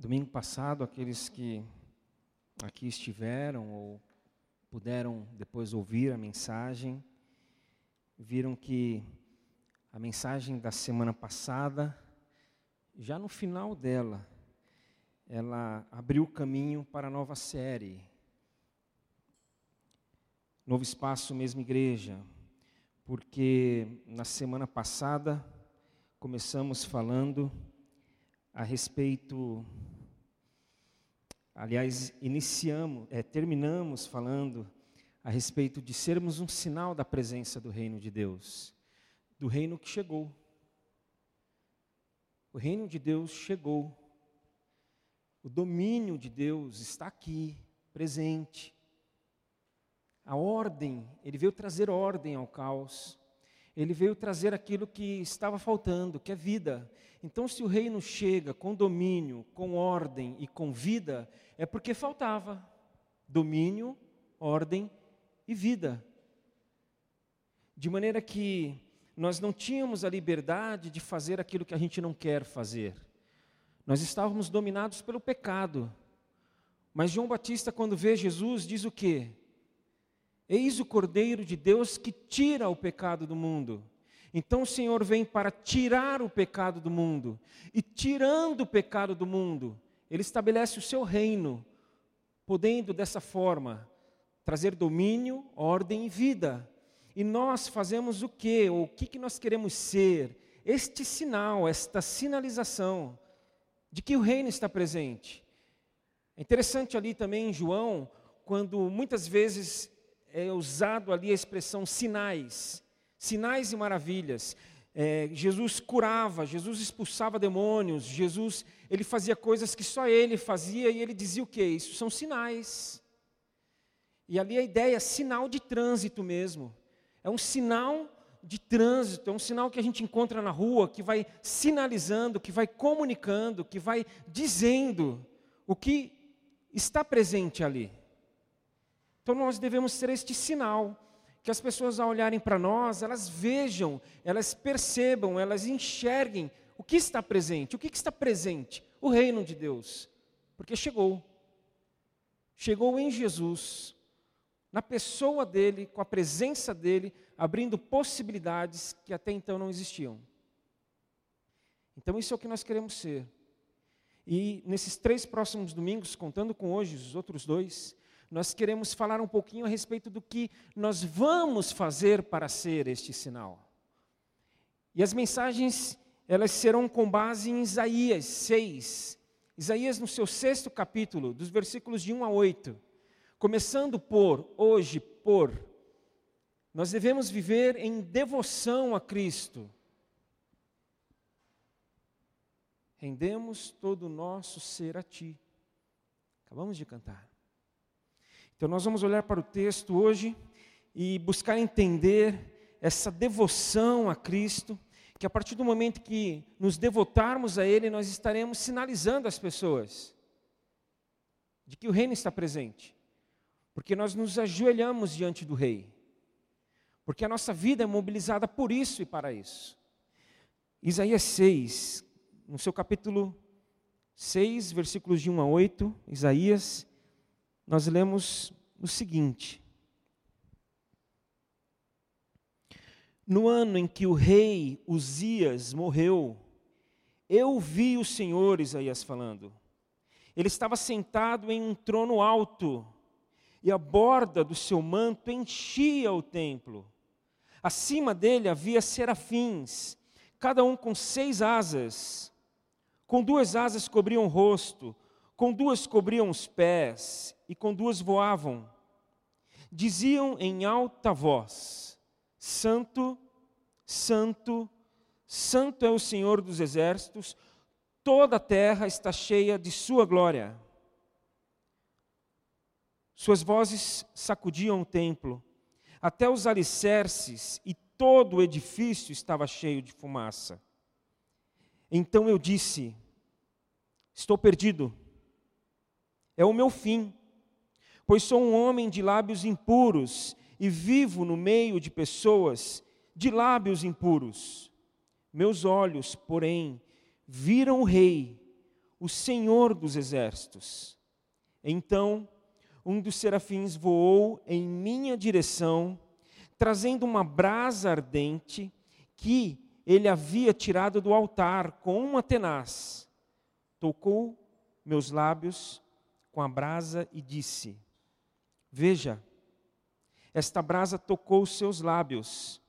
Domingo passado, aqueles que aqui estiveram ou puderam depois ouvir a mensagem, viram que a mensagem da semana passada, já no final dela, ela abriu caminho para a nova série. Novo Espaço, mesma igreja, porque na semana passada começamos falando a respeito Aliás, iniciamos, é, terminamos falando a respeito de sermos um sinal da presença do reino de Deus, do reino que chegou. O reino de Deus chegou. O domínio de Deus está aqui, presente. A ordem, ele veio trazer ordem ao caos. Ele veio trazer aquilo que estava faltando, que é vida. Então, se o reino chega com domínio, com ordem e com vida, é porque faltava domínio, ordem e vida. De maneira que nós não tínhamos a liberdade de fazer aquilo que a gente não quer fazer. Nós estávamos dominados pelo pecado. Mas João Batista, quando vê Jesus, diz o quê? Eis o Cordeiro de Deus que tira o pecado do mundo. Então o Senhor vem para tirar o pecado do mundo. E tirando o pecado do mundo, ele estabelece o seu reino, podendo dessa forma trazer domínio, ordem e vida. E nós fazemos o que? Ou o que, que nós queremos ser? Este sinal, esta sinalização de que o reino está presente. É interessante ali também em João, quando muitas vezes é usado ali a expressão sinais, sinais e maravilhas. É, Jesus curava, Jesus expulsava demônios, Jesus ele fazia coisas que só ele fazia e ele dizia o que? Isso são sinais. E ali a ideia é sinal de trânsito mesmo. É um sinal de trânsito, é um sinal que a gente encontra na rua, que vai sinalizando, que vai comunicando, que vai dizendo o que está presente ali. Então nós devemos ser este sinal que as pessoas ao olharem para nós, elas vejam, elas percebam, elas enxerguem o que está presente. O que está presente? O reino de Deus. Porque chegou. Chegou em Jesus, na pessoa dele, com a presença dele, abrindo possibilidades que até então não existiam. Então, isso é o que nós queremos ser. E nesses três próximos domingos, contando com hoje os outros dois, nós queremos falar um pouquinho a respeito do que nós vamos fazer para ser este sinal. E as mensagens, elas serão com base em Isaías 6. Isaías, no seu sexto capítulo, dos versículos de 1 a 8. Começando por, hoje, por, nós devemos viver em devoção a Cristo. Rendemos todo o nosso ser a Ti. Acabamos de cantar. Então, nós vamos olhar para o texto hoje e buscar entender essa devoção a Cristo, que a partir do momento que nos devotarmos a Ele, nós estaremos sinalizando às pessoas de que o Reino está presente, porque nós nos ajoelhamos diante do Rei, porque a nossa vida é mobilizada por isso e para isso. Isaías 6, no seu capítulo 6, versículos de 1 a 8, Isaías nós lemos o seguinte: No ano em que o rei Uzias morreu, eu vi o Senhor, Isaías falando. Ele estava sentado em um trono alto, e a borda do seu manto enchia o templo. Acima dele havia serafins, cada um com seis asas. Com duas asas cobriam o rosto, com duas cobriam os pés e com duas voavam. Diziam em alta voz: Santo, Santo, Santo é o Senhor dos exércitos, toda a terra está cheia de Sua glória. Suas vozes sacudiam o templo, até os alicerces e todo o edifício estava cheio de fumaça. Então eu disse: Estou perdido é o meu fim, pois sou um homem de lábios impuros e vivo no meio de pessoas de lábios impuros. Meus olhos, porém, viram o Rei, o Senhor dos exércitos. Então, um dos serafins voou em minha direção, trazendo uma brasa ardente que ele havia tirado do altar com uma tenaz. Tocou meus lábios com a brasa e disse: Veja, esta brasa tocou os seus lábios,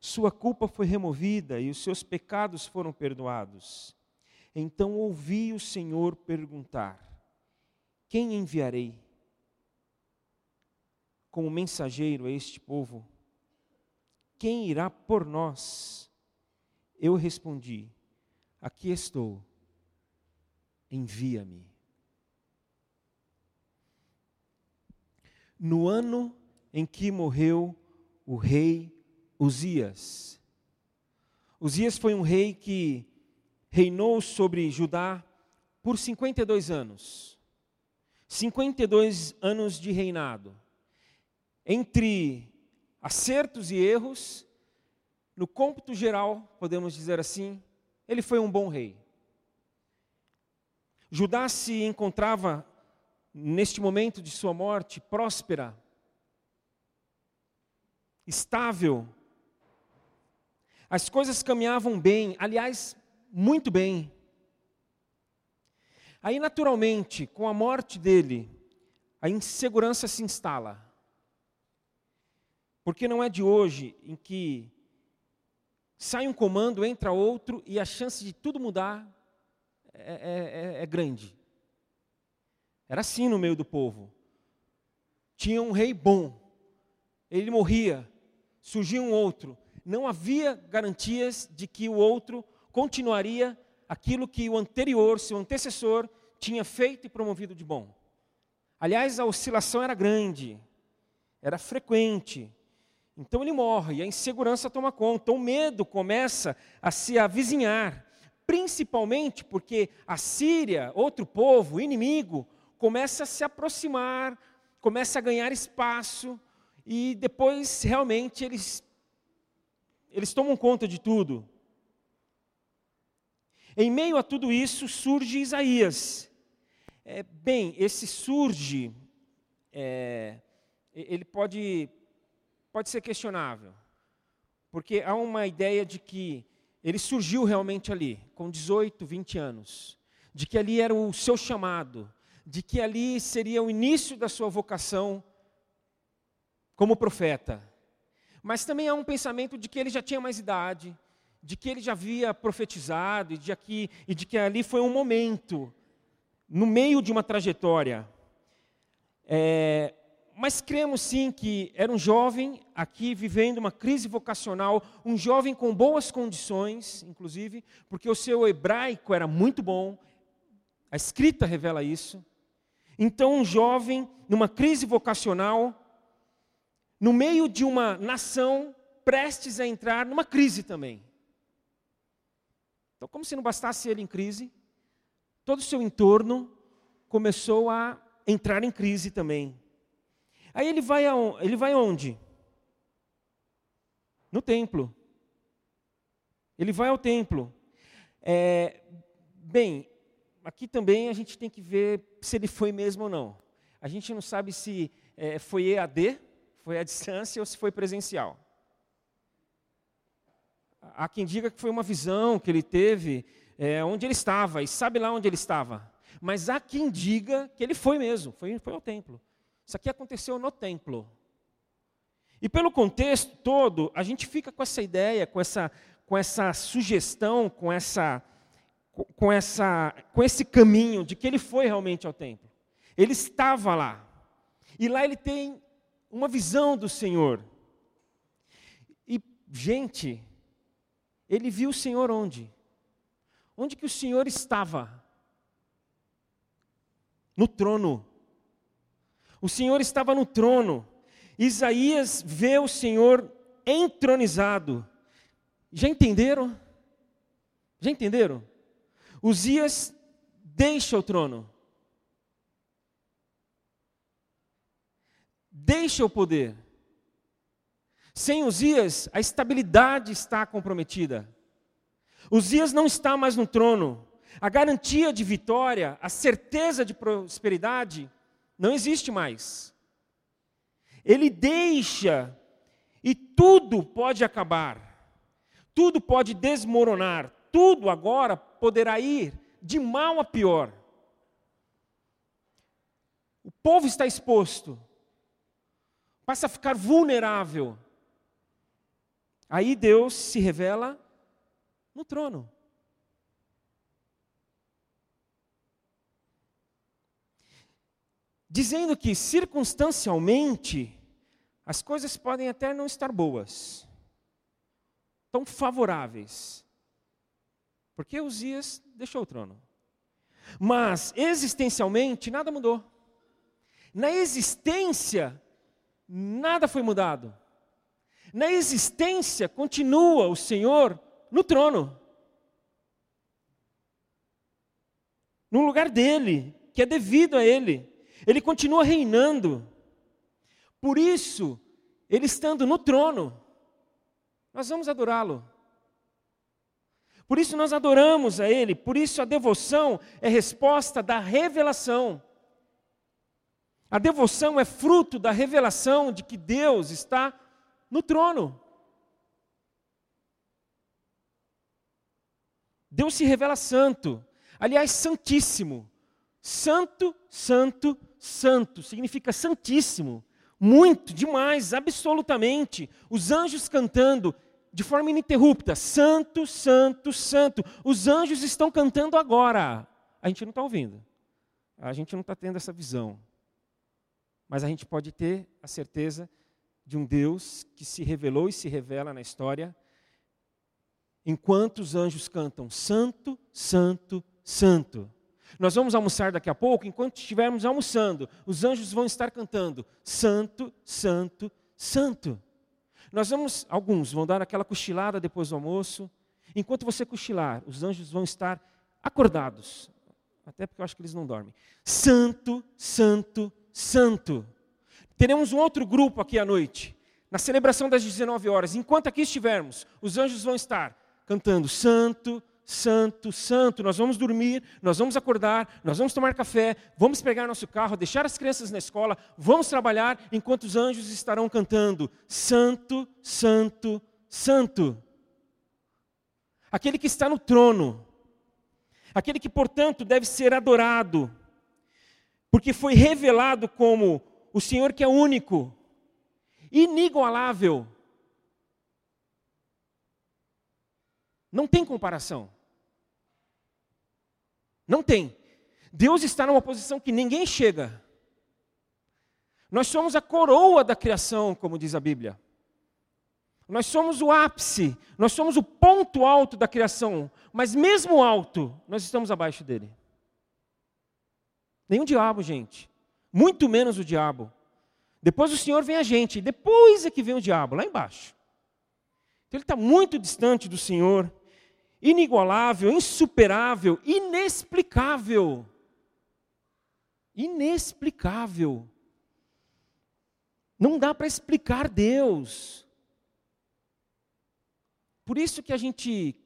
sua culpa foi removida e os seus pecados foram perdoados. Então ouvi o Senhor perguntar: Quem enviarei? Como mensageiro a este povo? Quem irá por nós? Eu respondi: Aqui estou, envia-me. No ano em que morreu o rei Uzias. Uzias foi um rei que reinou sobre Judá por 52 anos. 52 anos de reinado. Entre acertos e erros, no cômputo geral, podemos dizer assim, ele foi um bom rei. Judá se encontrava, neste momento de sua morte, próspera, estável. As coisas caminhavam bem, aliás, muito bem. Aí, naturalmente, com a morte dele, a insegurança se instala. Porque não é de hoje em que sai um comando, entra outro e a chance de tudo mudar é, é, é, é grande. Era assim no meio do povo. Tinha um rei bom, ele morria, surgia um outro, não havia garantias de que o outro continuaria aquilo que o anterior, seu antecessor, tinha feito e promovido de bom. Aliás, a oscilação era grande, era frequente. Então ele morre e a insegurança toma conta, o medo começa a se avizinhar, principalmente porque a Síria, outro povo, inimigo, começa a se aproximar, começa a ganhar espaço, e depois realmente eles eles tomam conta de tudo. Em meio a tudo isso surge Isaías. É, bem, esse surge, é, ele pode, pode ser questionável, porque há uma ideia de que ele surgiu realmente ali, com 18, 20 anos, de que ali era o seu chamado, de que ali seria o início da sua vocação como profeta. Mas também há um pensamento de que ele já tinha mais idade, de que ele já havia profetizado e de, aqui, e de que ali foi um momento, no meio de uma trajetória. É, mas cremos sim que era um jovem aqui vivendo uma crise vocacional, um jovem com boas condições, inclusive, porque o seu hebraico era muito bom, a escrita revela isso. Então, um jovem numa crise vocacional, no meio de uma nação prestes a entrar numa crise também. Então, como se não bastasse ele em crise, todo o seu entorno começou a entrar em crise também. Aí ele vai, aonde? Ele vai aonde? No templo. Ele vai ao templo. É, bem, aqui também a gente tem que ver se ele foi mesmo ou não. A gente não sabe se é, foi EAD, foi à distância ou se foi presencial. Há quem diga que foi uma visão que ele teve é, onde ele estava, e sabe lá onde ele estava. Mas há quem diga que ele foi mesmo, foi, foi ao templo. Isso aqui aconteceu no templo. E pelo contexto todo, a gente fica com essa ideia, com essa, com essa sugestão, com, essa, com, essa, com esse caminho de que ele foi realmente ao templo. Ele estava lá. E lá ele tem uma visão do Senhor. E, gente, ele viu o Senhor onde? Onde que o Senhor estava? No trono. O Senhor estava no trono. Isaías vê o Senhor entronizado. Já entenderam? Já entenderam? Uzias deixa o trono. deixa o poder. Sem Uzias, a estabilidade está comprometida. Uzias não está mais no trono. a garantia de vitória, a certeza de prosperidade, não existe mais. Ele deixa e tudo pode acabar, tudo pode desmoronar, tudo agora poderá ir de mal a pior. O povo está exposto, passa a ficar vulnerável. Aí Deus se revela no trono. Dizendo que circunstancialmente as coisas podem até não estar boas, tão favoráveis, porque Uzias deixou o trono. Mas existencialmente nada mudou. Na existência, nada foi mudado. Na existência, continua o Senhor no trono. No lugar dele, que é devido a ele. Ele continua reinando. Por isso, ele estando no trono, nós vamos adorá-lo. Por isso nós adoramos a Ele, por isso a devoção é resposta da revelação. A devoção é fruto da revelação de que Deus está no trono. Deus se revela santo, aliás, santíssimo. Santo, santo, santo, significa santíssimo. Muito, demais, absolutamente. Os anjos cantando de forma ininterrupta: Santo, Santo, Santo. Os anjos estão cantando agora. A gente não está ouvindo. A gente não está tendo essa visão. Mas a gente pode ter a certeza de um Deus que se revelou e se revela na história, enquanto os anjos cantam Santo, Santo, Santo. Nós vamos almoçar daqui a pouco, enquanto estivermos almoçando, os anjos vão estar cantando Santo, Santo, Santo. Nós vamos, alguns vão dar aquela cochilada depois do almoço. Enquanto você cochilar, os anjos vão estar acordados, até porque eu acho que eles não dormem. Santo, Santo, Santo. Teremos um outro grupo aqui à noite, na celebração das 19 horas. Enquanto aqui estivermos, os anjos vão estar cantando Santo, Santo, Santo. Nós vamos dormir, nós vamos acordar, nós vamos tomar café, vamos pegar nosso carro, deixar as crianças na escola, vamos trabalhar enquanto os anjos estarão cantando Santo, Santo, Santo. Aquele que está no trono, aquele que, portanto, deve ser adorado, porque foi revelado como o Senhor que é único, inigualável. Não tem comparação. Não tem. Deus está numa posição que ninguém chega. Nós somos a coroa da criação, como diz a Bíblia. Nós somos o ápice, nós somos o ponto alto da criação, mas mesmo alto, nós estamos abaixo dele. O diabo, gente. Muito menos o diabo. Depois o Senhor vem a gente, depois é que vem o diabo, lá embaixo. Então ele está muito distante do Senhor, inigualável, insuperável, inexplicável. Inexplicável. Não dá para explicar Deus. Por isso que a gente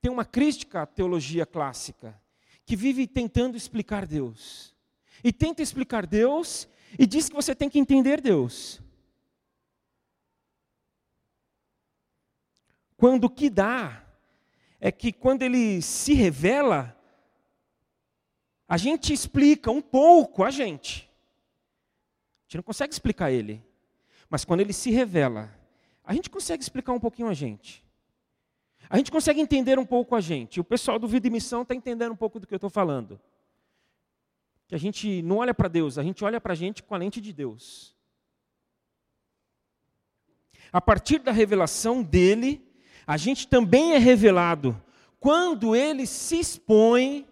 tem uma crítica à teologia clássica, que vive tentando explicar Deus e tenta explicar Deus e diz que você tem que entender Deus. Quando o que dá é que quando ele se revela, a gente explica um pouco a gente. A gente não consegue explicar ele. Mas quando ele se revela, a gente consegue explicar um pouquinho a gente. A gente consegue entender um pouco a gente. O pessoal do Vida e Missão está entendendo um pouco do que eu estou falando que a gente não olha para Deus, a gente olha para a gente com a lente de Deus. A partir da revelação dele, a gente também é revelado. Quando ele se expõe,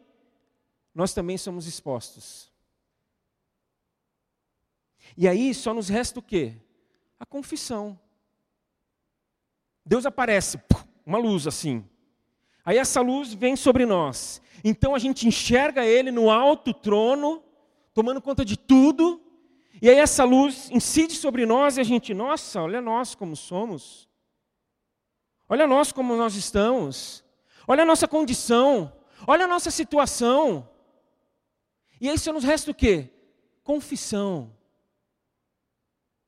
nós também somos expostos. E aí só nos resta o quê? A confissão. Deus aparece, uma luz assim. Aí essa luz vem sobre nós. Então a gente enxerga ele no alto trono, tomando conta de tudo. E aí essa luz incide sobre nós e a gente, nossa, olha nós como somos. Olha nós como nós estamos. Olha a nossa condição. olha a nossa situação. E aí só nos resta o quê? Confissão.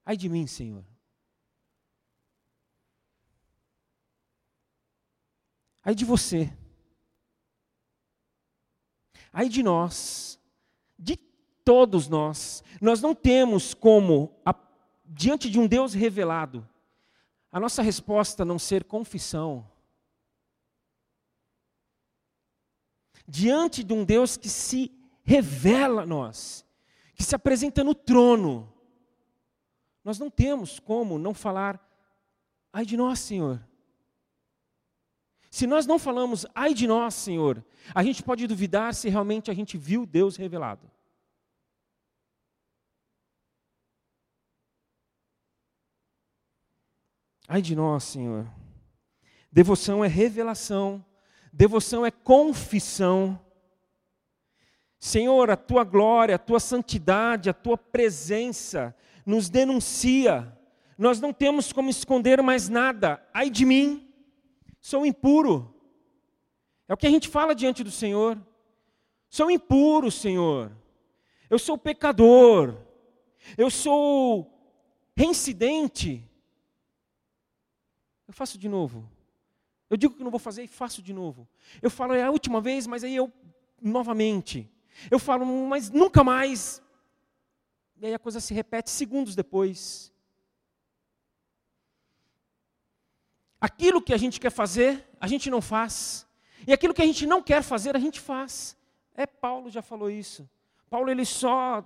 Ai de mim, Senhor. Ai de você. Ai de nós. De todos nós. Nós não temos como, diante de um Deus revelado, a nossa resposta não ser confissão. Diante de um Deus que se revela a nós, que se apresenta no trono, nós não temos como não falar, ai de nós, Senhor. Se nós não falamos, ai de nós, Senhor, a gente pode duvidar se realmente a gente viu Deus revelado. Ai de nós, Senhor. Devoção é revelação, devoção é confissão. Senhor, a tua glória, a tua santidade, a tua presença nos denuncia. Nós não temos como esconder mais nada. Ai de mim, sou impuro. É o que a gente fala diante do Senhor. Sou impuro, Senhor. Eu sou pecador. Eu sou reincidente. Eu faço de novo. Eu digo que não vou fazer e faço de novo. Eu falo é a última vez, mas aí eu novamente. Eu falo, mas nunca mais. E aí a coisa se repete segundos depois. Aquilo que a gente quer fazer, a gente não faz. E aquilo que a gente não quer fazer, a gente faz. É, Paulo já falou isso. Paulo ele só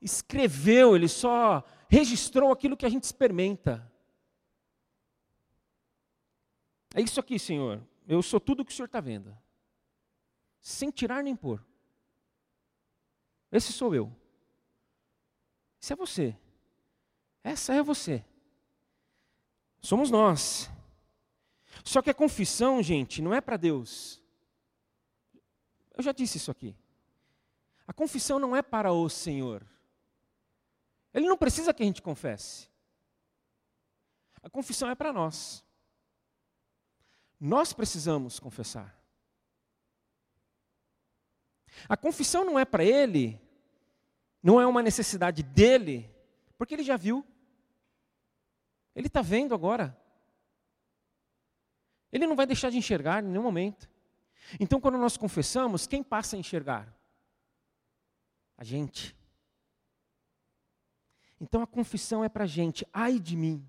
escreveu, ele só registrou aquilo que a gente experimenta. É isso aqui, Senhor. Eu sou tudo o que o Senhor está vendo. Sem tirar nem pôr. Esse sou eu. Esse é você. Essa é você. Somos nós. Só que a confissão, gente, não é para Deus. Eu já disse isso aqui. A confissão não é para o Senhor. Ele não precisa que a gente confesse. A confissão é para nós. Nós precisamos confessar. A confissão não é para ele não é uma necessidade dele, porque ele já viu. Ele está vendo agora. Ele não vai deixar de enxergar em nenhum momento. Então, quando nós confessamos, quem passa a enxergar? A gente. Então, a confissão é para a gente. Ai de mim.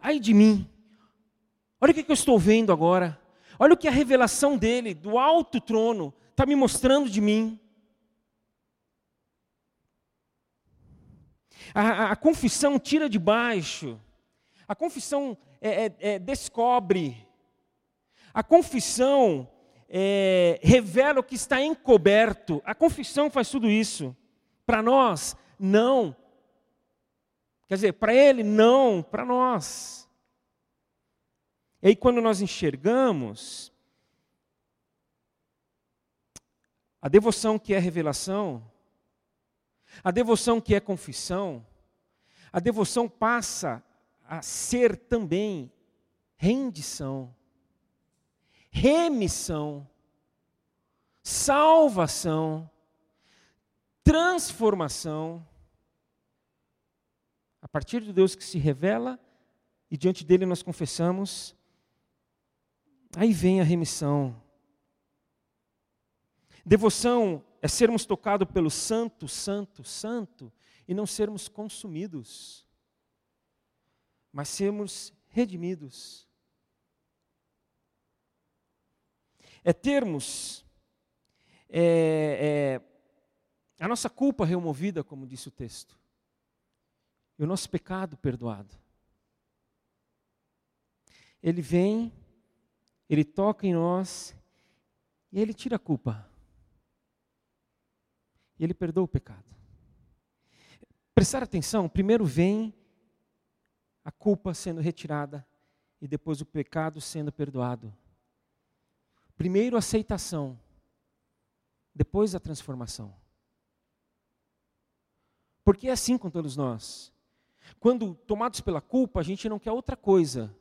Ai de mim. Olha o que eu estou vendo agora. Olha o que a revelação dele, do alto trono, está me mostrando de mim. A, a, a confissão tira de baixo. A confissão é, é, é, descobre. A confissão é, revela o que está encoberto. A confissão faz tudo isso. Para nós, não. Quer dizer, para ele, não. Para nós. E aí, quando nós enxergamos a devoção que é revelação, a devoção que é confissão, a devoção passa a ser também rendição, remissão, salvação, transformação. A partir do Deus que se revela e diante dele nós confessamos, aí vem a remissão. Devoção é sermos tocados pelo Santo, Santo, Santo e não sermos consumidos, mas sermos redimidos. É termos é, é, a nossa culpa removida, como disse o texto, e o nosso pecado perdoado. Ele vem, ele toca em nós e ele tira a culpa. E ele perdoa o pecado. Prestar atenção, primeiro vem a culpa sendo retirada e depois o pecado sendo perdoado. Primeiro a aceitação, depois a transformação. Porque é assim com todos nós. Quando tomados pela culpa, a gente não quer outra coisa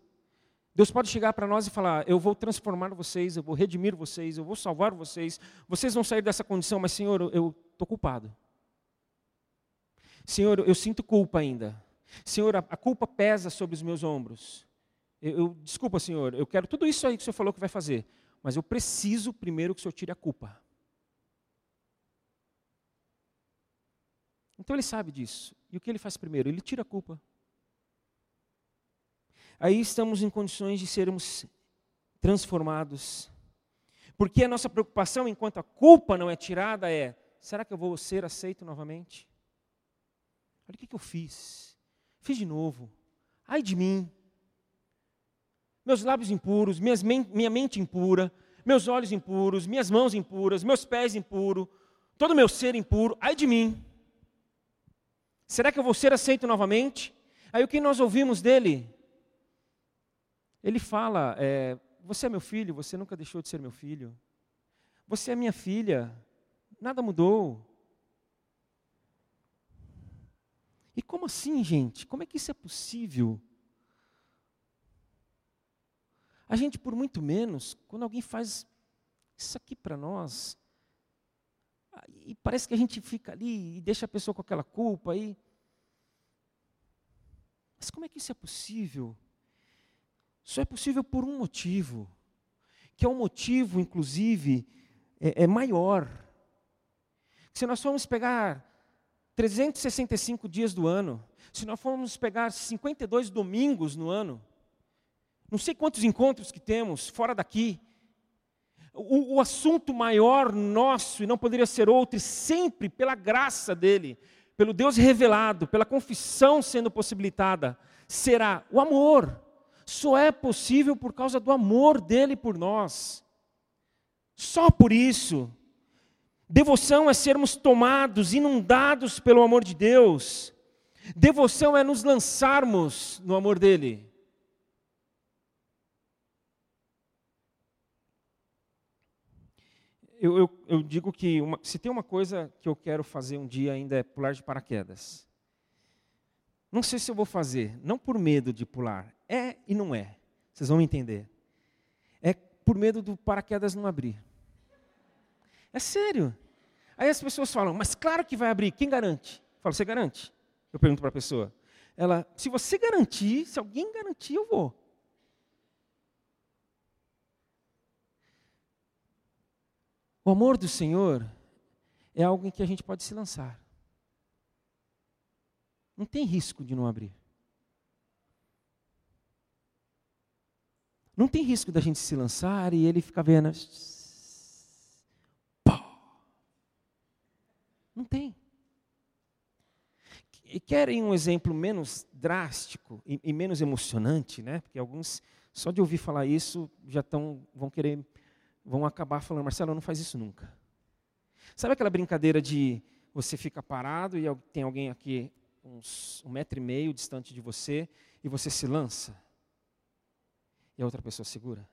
Deus pode chegar para nós e falar: Eu vou transformar vocês, eu vou redimir vocês, eu vou salvar vocês, vocês vão sair dessa condição, mas Senhor, eu estou culpado. Senhor, eu sinto culpa ainda. Senhor, a, culpa pesa sobre os meus ombros. Eu, eu, desculpa, Senhor, eu quero tudo isso aí que o Senhor falou que vai fazer, mas eu preciso primeiro que o Senhor tire a culpa. Então ele sabe disso. E o que ele faz primeiro? Ele tira a culpa. Aí estamos em condições de sermos transformados. Porque a nossa preocupação, enquanto a culpa não é tirada, é: será que eu vou ser aceito novamente? Olha o que, eu fiz. Fiz de novo. Ai de mim. Meus lábios impuros, minhas minha mente impura, meus olhos impuros, minhas mãos impuras, meus pés impuros, todo meu ser impuro. Ai de mim. Será que eu vou ser aceito novamente? Aí o que nós ouvimos dele? Ele fala: é, Você é meu filho, você nunca deixou de ser meu filho. Você é minha filha, nada mudou. E como assim, gente? Como é que isso é possível? A gente, por muito menos, quando alguém faz isso aqui para nós, e parece que a gente fica ali e deixa a pessoa com aquela culpa aí. Mas como é que isso é possível? Isso é possível por um motivo, que é um motivo, inclusive, é, é maior. Se nós formos pegar 365 dias do ano, se nós formos pegar 52 domingos no ano, não sei quantos encontros que temos fora daqui, o, o, assunto maior nosso, e não poderia ser outro, e sempre pela graça dele, pelo Deus revelado, pela confissão sendo possibilitada, será o amor. Só é possível por causa do amor dele por nós. Só por isso. Devoção é sermos tomados, inundados pelo amor de Deus. Devoção é nos lançarmos no amor dele. eu, eu, eu digo que uma, se tem uma coisa que eu quero fazer um dia ainda é pular de paraquedas. Não sei se eu vou fazer, não por medo de pular, é e não é. Vocês vão entender. É por medo do paraquedas não abrir. É sério. Aí as pessoas falam, mas claro que vai abrir, quem garante? Eu falo, você garante? Eu pergunto para a pessoa. Ela, se você garantir, se alguém garantir, eu vou. O amor do Senhor é algo em que a gente pode se lançar. Não tem risco de não abrir. Não tem risco da gente se lançar e ele ficar vendo. Não tem. E querem um exemplo menos drástico e, e, menos emocionante, né? Porque alguns, só de ouvir falar isso, já tão, vão querer vão acabar falando, Marcelo, não faz isso nunca. Sabe aquela brincadeira de você fica parado e tem alguém aqui uns um metro e meio distante de você e você se lança e a outra pessoa segura?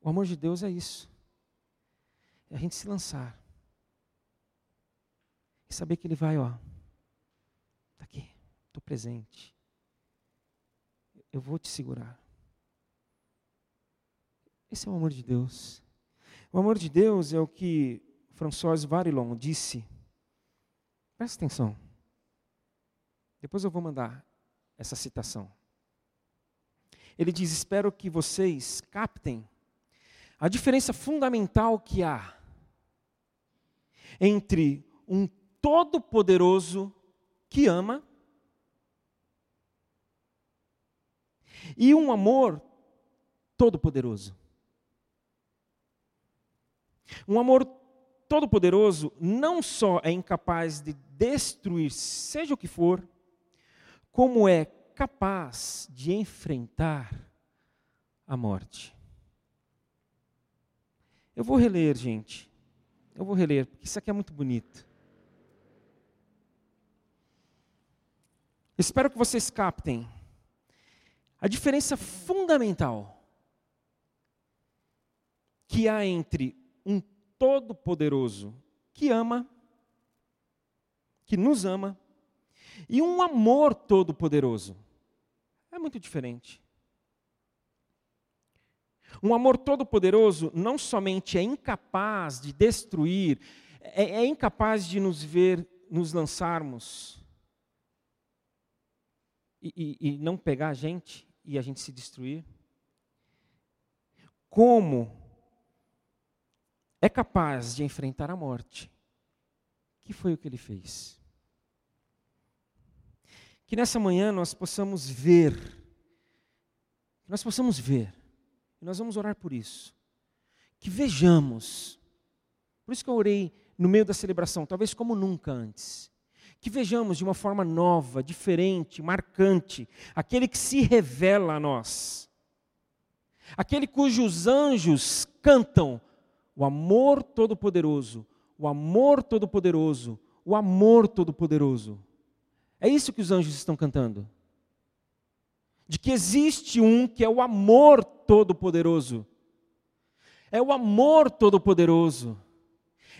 O amor de Deus é isso. É a gente se lançar. E saber que Ele vai, ó. Está aqui, estou presente. Eu vou te segurar. Esse é o amor de Deus. O amor de Deus é o que François Varillon disse. Presta atenção. Depois eu vou mandar essa citação. Ele diz: Espero que vocês captem a diferença fundamental que há entre um todo-poderoso que ama e um amor todo-poderoso. Um amor todo-poderoso não só é incapaz de destruir, seja o que for, como é capaz de enfrentar a morte. Eu vou reler, gente. Eu vou reler, porque isso aqui é muito bonito. Espero que vocês captem a diferença fundamental que há entre um todo-poderoso que ama, que nos ama, e um amor todo-poderoso. É muito diferente. Um amor todo-poderoso não somente é incapaz de destruir, é, é incapaz de nos ver nos lançarmos e, e, e não pegar a gente e a gente se destruir. Como é capaz de enfrentar a morte? Que foi o que ele fez? Que nessa manhã nós possamos ver, nós possamos ver e nós vamos orar por isso. Que vejamos. Por isso que eu orei no meio da celebração, talvez como nunca antes. Que vejamos de uma forma nova, diferente, marcante, aquele que se revela a nós. Aquele cujos anjos cantam o amor todo-poderoso, o amor todo-poderoso, o amor todo-poderoso. É isso que os anjos estão cantando de que existe um que é o amor todo-poderoso. É o amor todo-poderoso.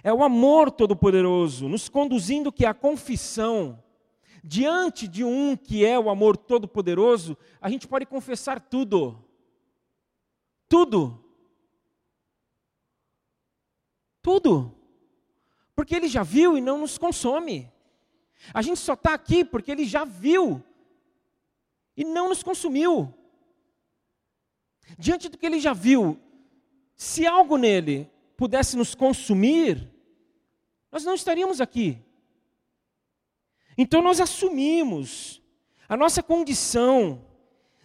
É o amor todo-poderoso, nos conduzindo que a confissão, diante de um que é o amor todo-poderoso, a gente pode confessar tudo. Tudo. Tudo. Porque ele já viu e não nos consome. A gente só está aqui porque ele já viu e não nos consumiu. Diante do que ele já viu, se algo nele pudesse nos consumir, nós não estaríamos aqui. Então nós assumimos a nossa condição,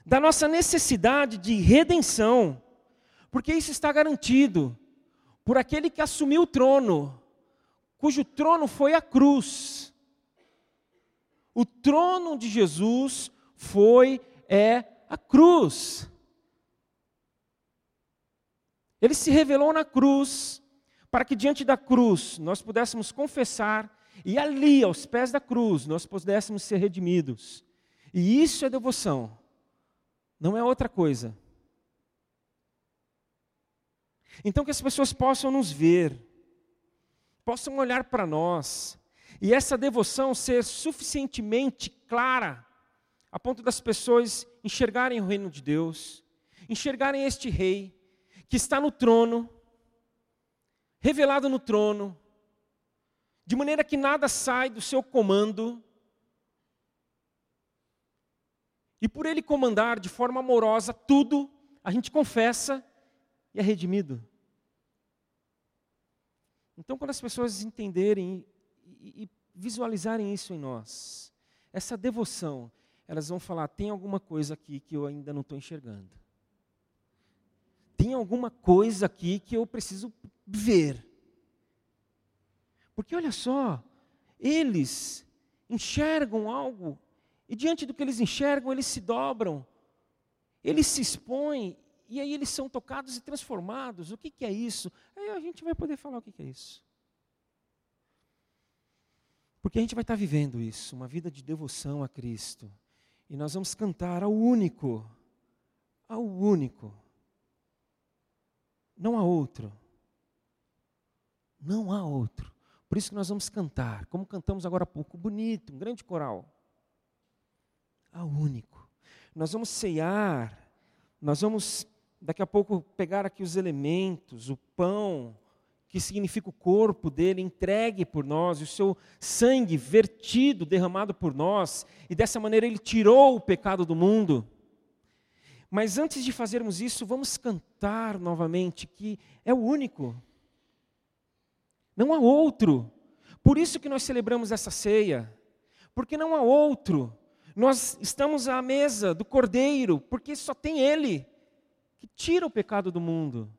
da nossa necessidade de redenção, porque isso está garantido por aquele que assumiu o trono, cujo trono foi a cruz. O trono de Jesus foi, é a cruz. Ele se revelou na cruz, para que diante da cruz nós pudéssemos confessar, e ali, aos pés da cruz, nós pudéssemos ser redimidos. E isso é devoção, não é outra coisa. Então, que as pessoas possam nos ver, possam olhar para nós, e essa devoção ser suficientemente clara a ponto das pessoas enxergarem o reino de Deus, enxergarem este rei que está no trono, revelado no trono, de maneira que nada sai do seu comando, e por ele comandar de forma amorosa tudo, a gente confessa e é redimido. Então, quando as pessoas entenderem e, visualizarem isso em nós, essa devoção, elas vão falar: tem alguma coisa aqui que eu ainda não estou enxergando. Tem alguma coisa aqui que eu preciso ver. Porque olha só, eles enxergam algo, e diante do que eles enxergam, eles se dobram, eles se expõem, e aí eles são tocados e transformados. O que, que é isso? Aí a gente vai poder falar o que, que é isso. Porque a gente vai estar vivendo isso, uma vida de devoção a Cristo. E nós vamos cantar ao único, ao único. Não há outro. Não há outro. Por isso que nós vamos cantar, como cantamos agora há pouco, bonito, um grande coral. Ao único. Nós vamos ceiar, nós vamos daqui a pouco pegar aqui os elementos, o pão, que significa o corpo dele entregue por nós, o seu sangue vertido, derramado por nós, e dessa maneira ele tirou o pecado do mundo. Mas antes de fazermos isso, vamos cantar novamente que é o único. Não há outro. Por isso que nós celebramos essa ceia. Porque não há outro. Nós estamos à mesa do Cordeiro, porque só tem ele que tira o pecado do mundo.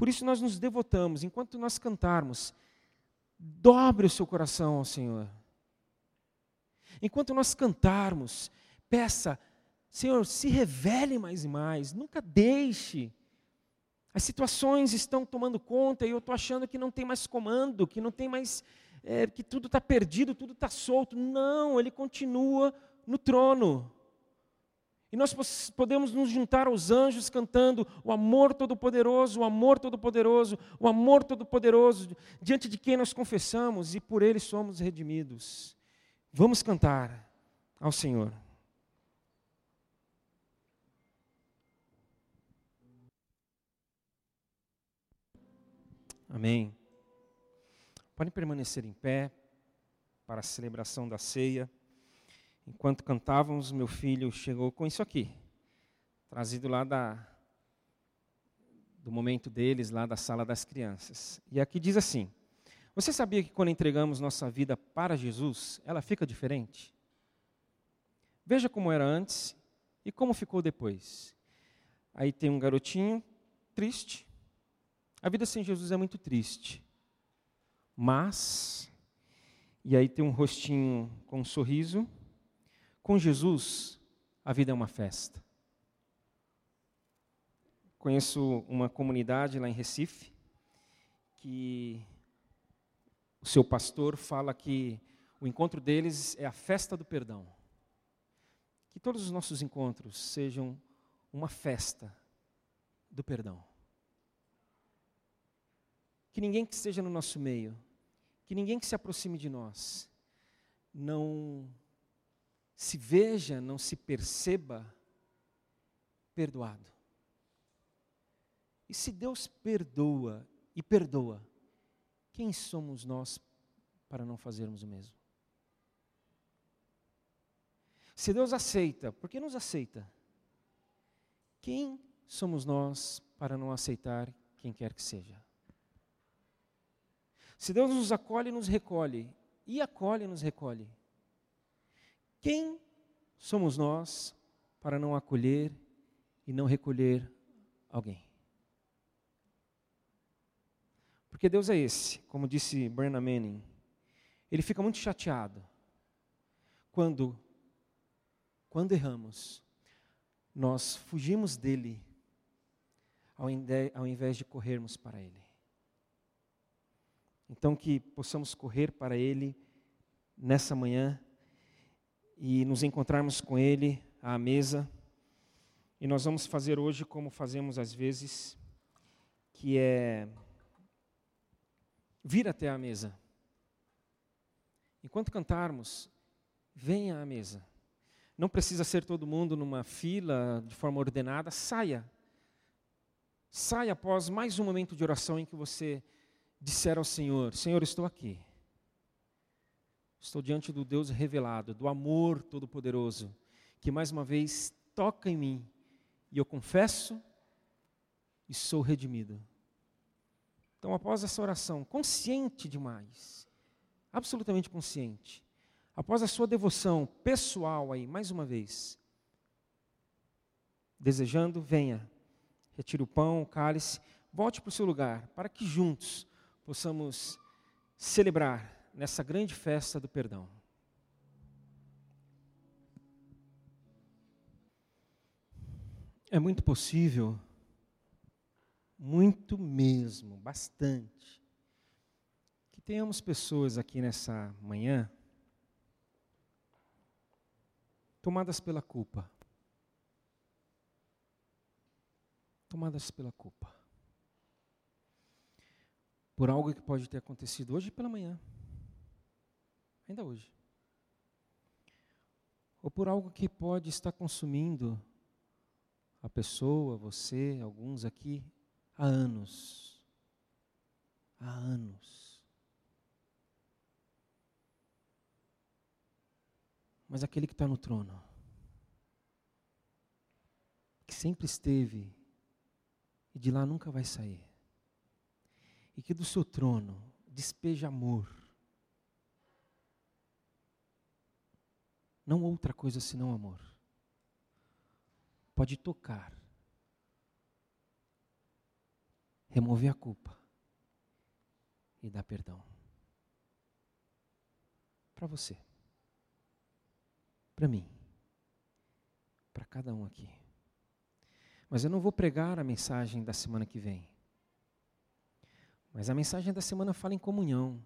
Por isso nós nos devotamos, enquanto nós cantarmos, dobre o seu coração ao Senhor. Enquanto nós cantarmos, peça, Senhor, se revele mais e mais, nunca deixe. As situações estão tomando conta e eu estou achando que não tem mais comando, que não tem mais, é, que tudo está perdido, tudo está solto. Não, Ele continua no trono. E nós podemos nos juntar aos anjos cantando o amor todo-poderoso, o amor todo-poderoso, o amor todo-poderoso, diante de quem nós confessamos e por ele somos redimidos. Vamos cantar ao Senhor. Amém. Podem permanecer em pé para a celebração da ceia. Enquanto cantávamos, meu filho chegou com isso aqui, trazido lá da, do momento deles, lá da sala das crianças. E aqui diz assim: Você sabia que quando entregamos nossa vida para Jesus, ela fica diferente? Veja como era antes e como ficou depois. Aí tem um garotinho triste. A vida sem Jesus é muito triste. Mas, e aí tem um rostinho com um sorriso. Com Jesus, a vida é uma festa. Conheço uma comunidade lá em Recife que o seu pastor fala que o encontro deles é a festa do perdão. Que todos os nossos encontros sejam uma festa do perdão. Que ninguém que esteja no nosso meio, que ninguém que se aproxime de nós, não se veja, não se perceba perdoado. E se Deus perdoa e perdoa, quem somos nós para não fazermos o mesmo? Se Deus aceita, por que nos aceita? Quem somos nós para não aceitar quem quer que seja? Se Deus nos acolhe, nos recolhe, e acolhe, nos recolhe, quem somos nós para não acolher e não recolher alguém? Porque Deus é esse, como disse Bernard Manning, ele fica muito chateado quando quando erramos, nós fugimos dele ao invés de corrermos para ele. Então, que possamos correr para ele nessa manhã e nos encontrarmos com ele à mesa. E nós vamos fazer hoje como fazemos às vezes, que é vir até a mesa. Enquanto cantarmos, venha à mesa. Não precisa ser todo mundo numa fila de forma ordenada, saia. Saia após mais um momento de oração em que você disser ao Senhor: Senhor, estou aqui. Estou diante do Deus revelado, do amor todo-poderoso, que mais uma vez toca em mim e eu confesso e sou redimido. Então, após essa oração, consciente demais, absolutamente consciente, após a sua devoção pessoal aí, mais uma vez, desejando, venha, retire o pão, o cálice, volte para o seu lugar, para que juntos possamos celebrar nessa grande festa do perdão. É muito possível, muito mesmo, bastante, que tenhamos pessoas aqui nessa manhã tomadas pela culpa. Tomadas pela culpa. Por algo que pode ter acontecido hoje pela manhã. Ainda hoje. Ou por algo que pode estar consumindo a pessoa, você, alguns aqui, há anos. Há anos. mas aquele que está no trono, que sempre esteve e de lá nunca vai sair, e que do seu trono despeja amor, não outra coisa senão amor, pode tocar, remover a culpa e dar perdão para você para mim, para cada um aqui. Mas eu não vou pregar a mensagem da semana que vem. Mas a mensagem da semana fala em comunhão.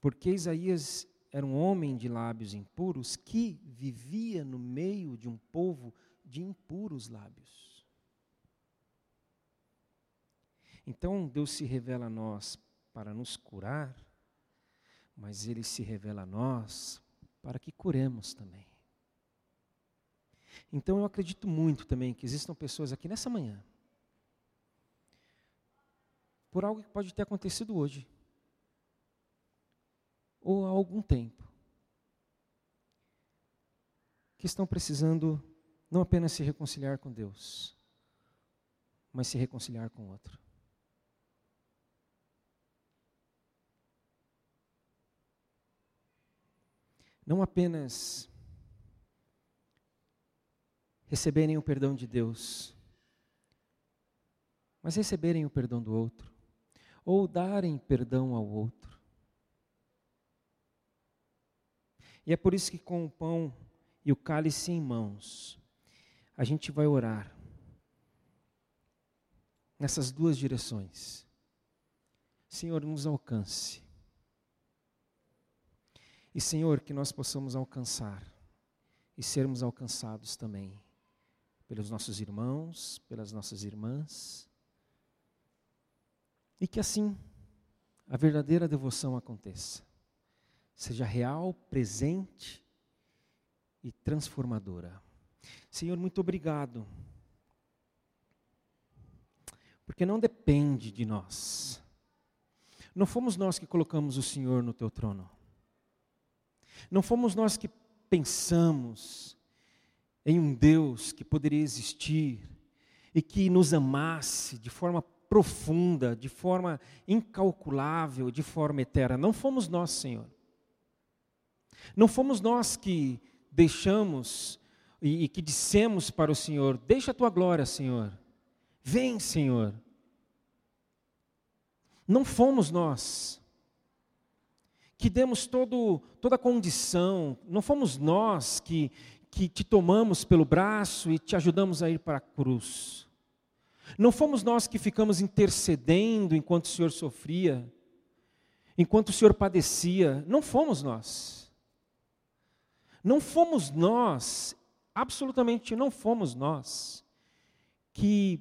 Porque Isaías era um homem de lábios impuros que vivia no meio de um povo de impuros lábios. Então Deus se revela a nós para nos curar, mas Ele se revela a nós para que curemos também. Então eu acredito muito também que existam pessoas aqui nessa manhã por algo que pode ter acontecido hoje, ou há algum tempo, que estão precisando não apenas se reconciliar com Deus, mas se reconciliar com o outro. Não apenas receberem o perdão de Deus, mas receberem o perdão do outro, ou darem perdão ao outro. E é por isso que com o pão e o cálice em mãos, a gente vai orar nessas duas direções. Senhor, nos alcance. E, Senhor, que nós possamos alcançar e sermos alcançados também pelos nossos irmãos, pelas nossas irmãs. E que assim a verdadeira devoção aconteça. Seja real, presente e transformadora. Senhor, muito obrigado. Porque não depende de nós. Não fomos nós que colocamos o Senhor no teu trono. Não fomos nós que pensamos em um Deus que poderia existir e que nos amasse de forma profunda, de forma incalculável, de forma eterna. Não fomos nós, Senhor. Não fomos nós que deixamos e, e que dissemos para o Senhor: Deixa a tua glória, Senhor. Vem, Senhor. Não fomos nós que demos todo, toda a condição, não fomos nós que, que te tomamos pelo braço e te ajudamos a ir para a cruz. Não fomos nós que ficamos intercedendo enquanto o Senhor sofria, enquanto o Senhor padecia. Não fomos nós. Não fomos nós, absolutamente não fomos nós, que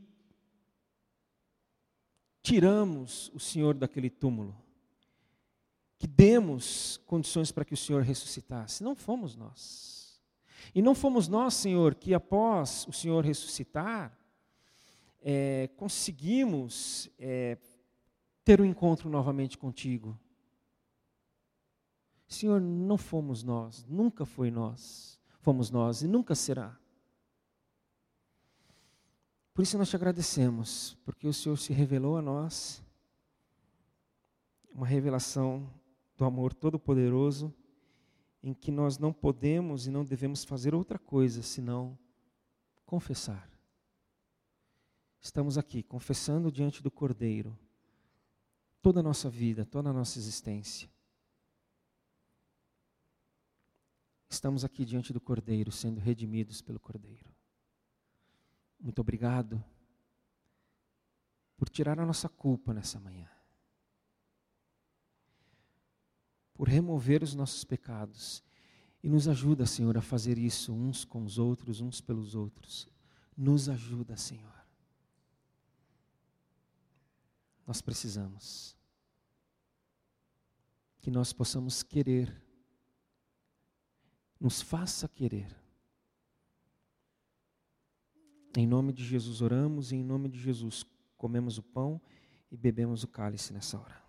tiramos o Senhor daquele túmulo, que demos condições para que o Senhor ressuscitasse. Não fomos nós. E não fomos nós, Senhor, que após o Senhor ressuscitar, é, conseguimos é, ter um encontro novamente contigo. Senhor, não fomos nós, nunca foi nós, fomos nós e nunca será. Por isso nós te agradecemos, porque o Senhor se revelou a nós, uma revelação do amor todo-poderoso em que nós não podemos e não devemos fazer outra coisa senão confessar. Estamos aqui confessando diante do Cordeiro toda a nossa vida, toda a nossa existência. Estamos aqui diante do Cordeiro, sendo redimidos pelo Cordeiro. Muito obrigado por tirar a nossa culpa nessa manhã. por remover os nossos pecados. E nos ajuda, Senhor, a fazer isso uns com os outros, uns pelos outros. Nos ajuda, Senhor. Nós precisamos que nós possamos querer, nos faça querer. Em nome de Jesus oramos e em nome de Jesus comemos o pão e bebemos o cálice nessa hora.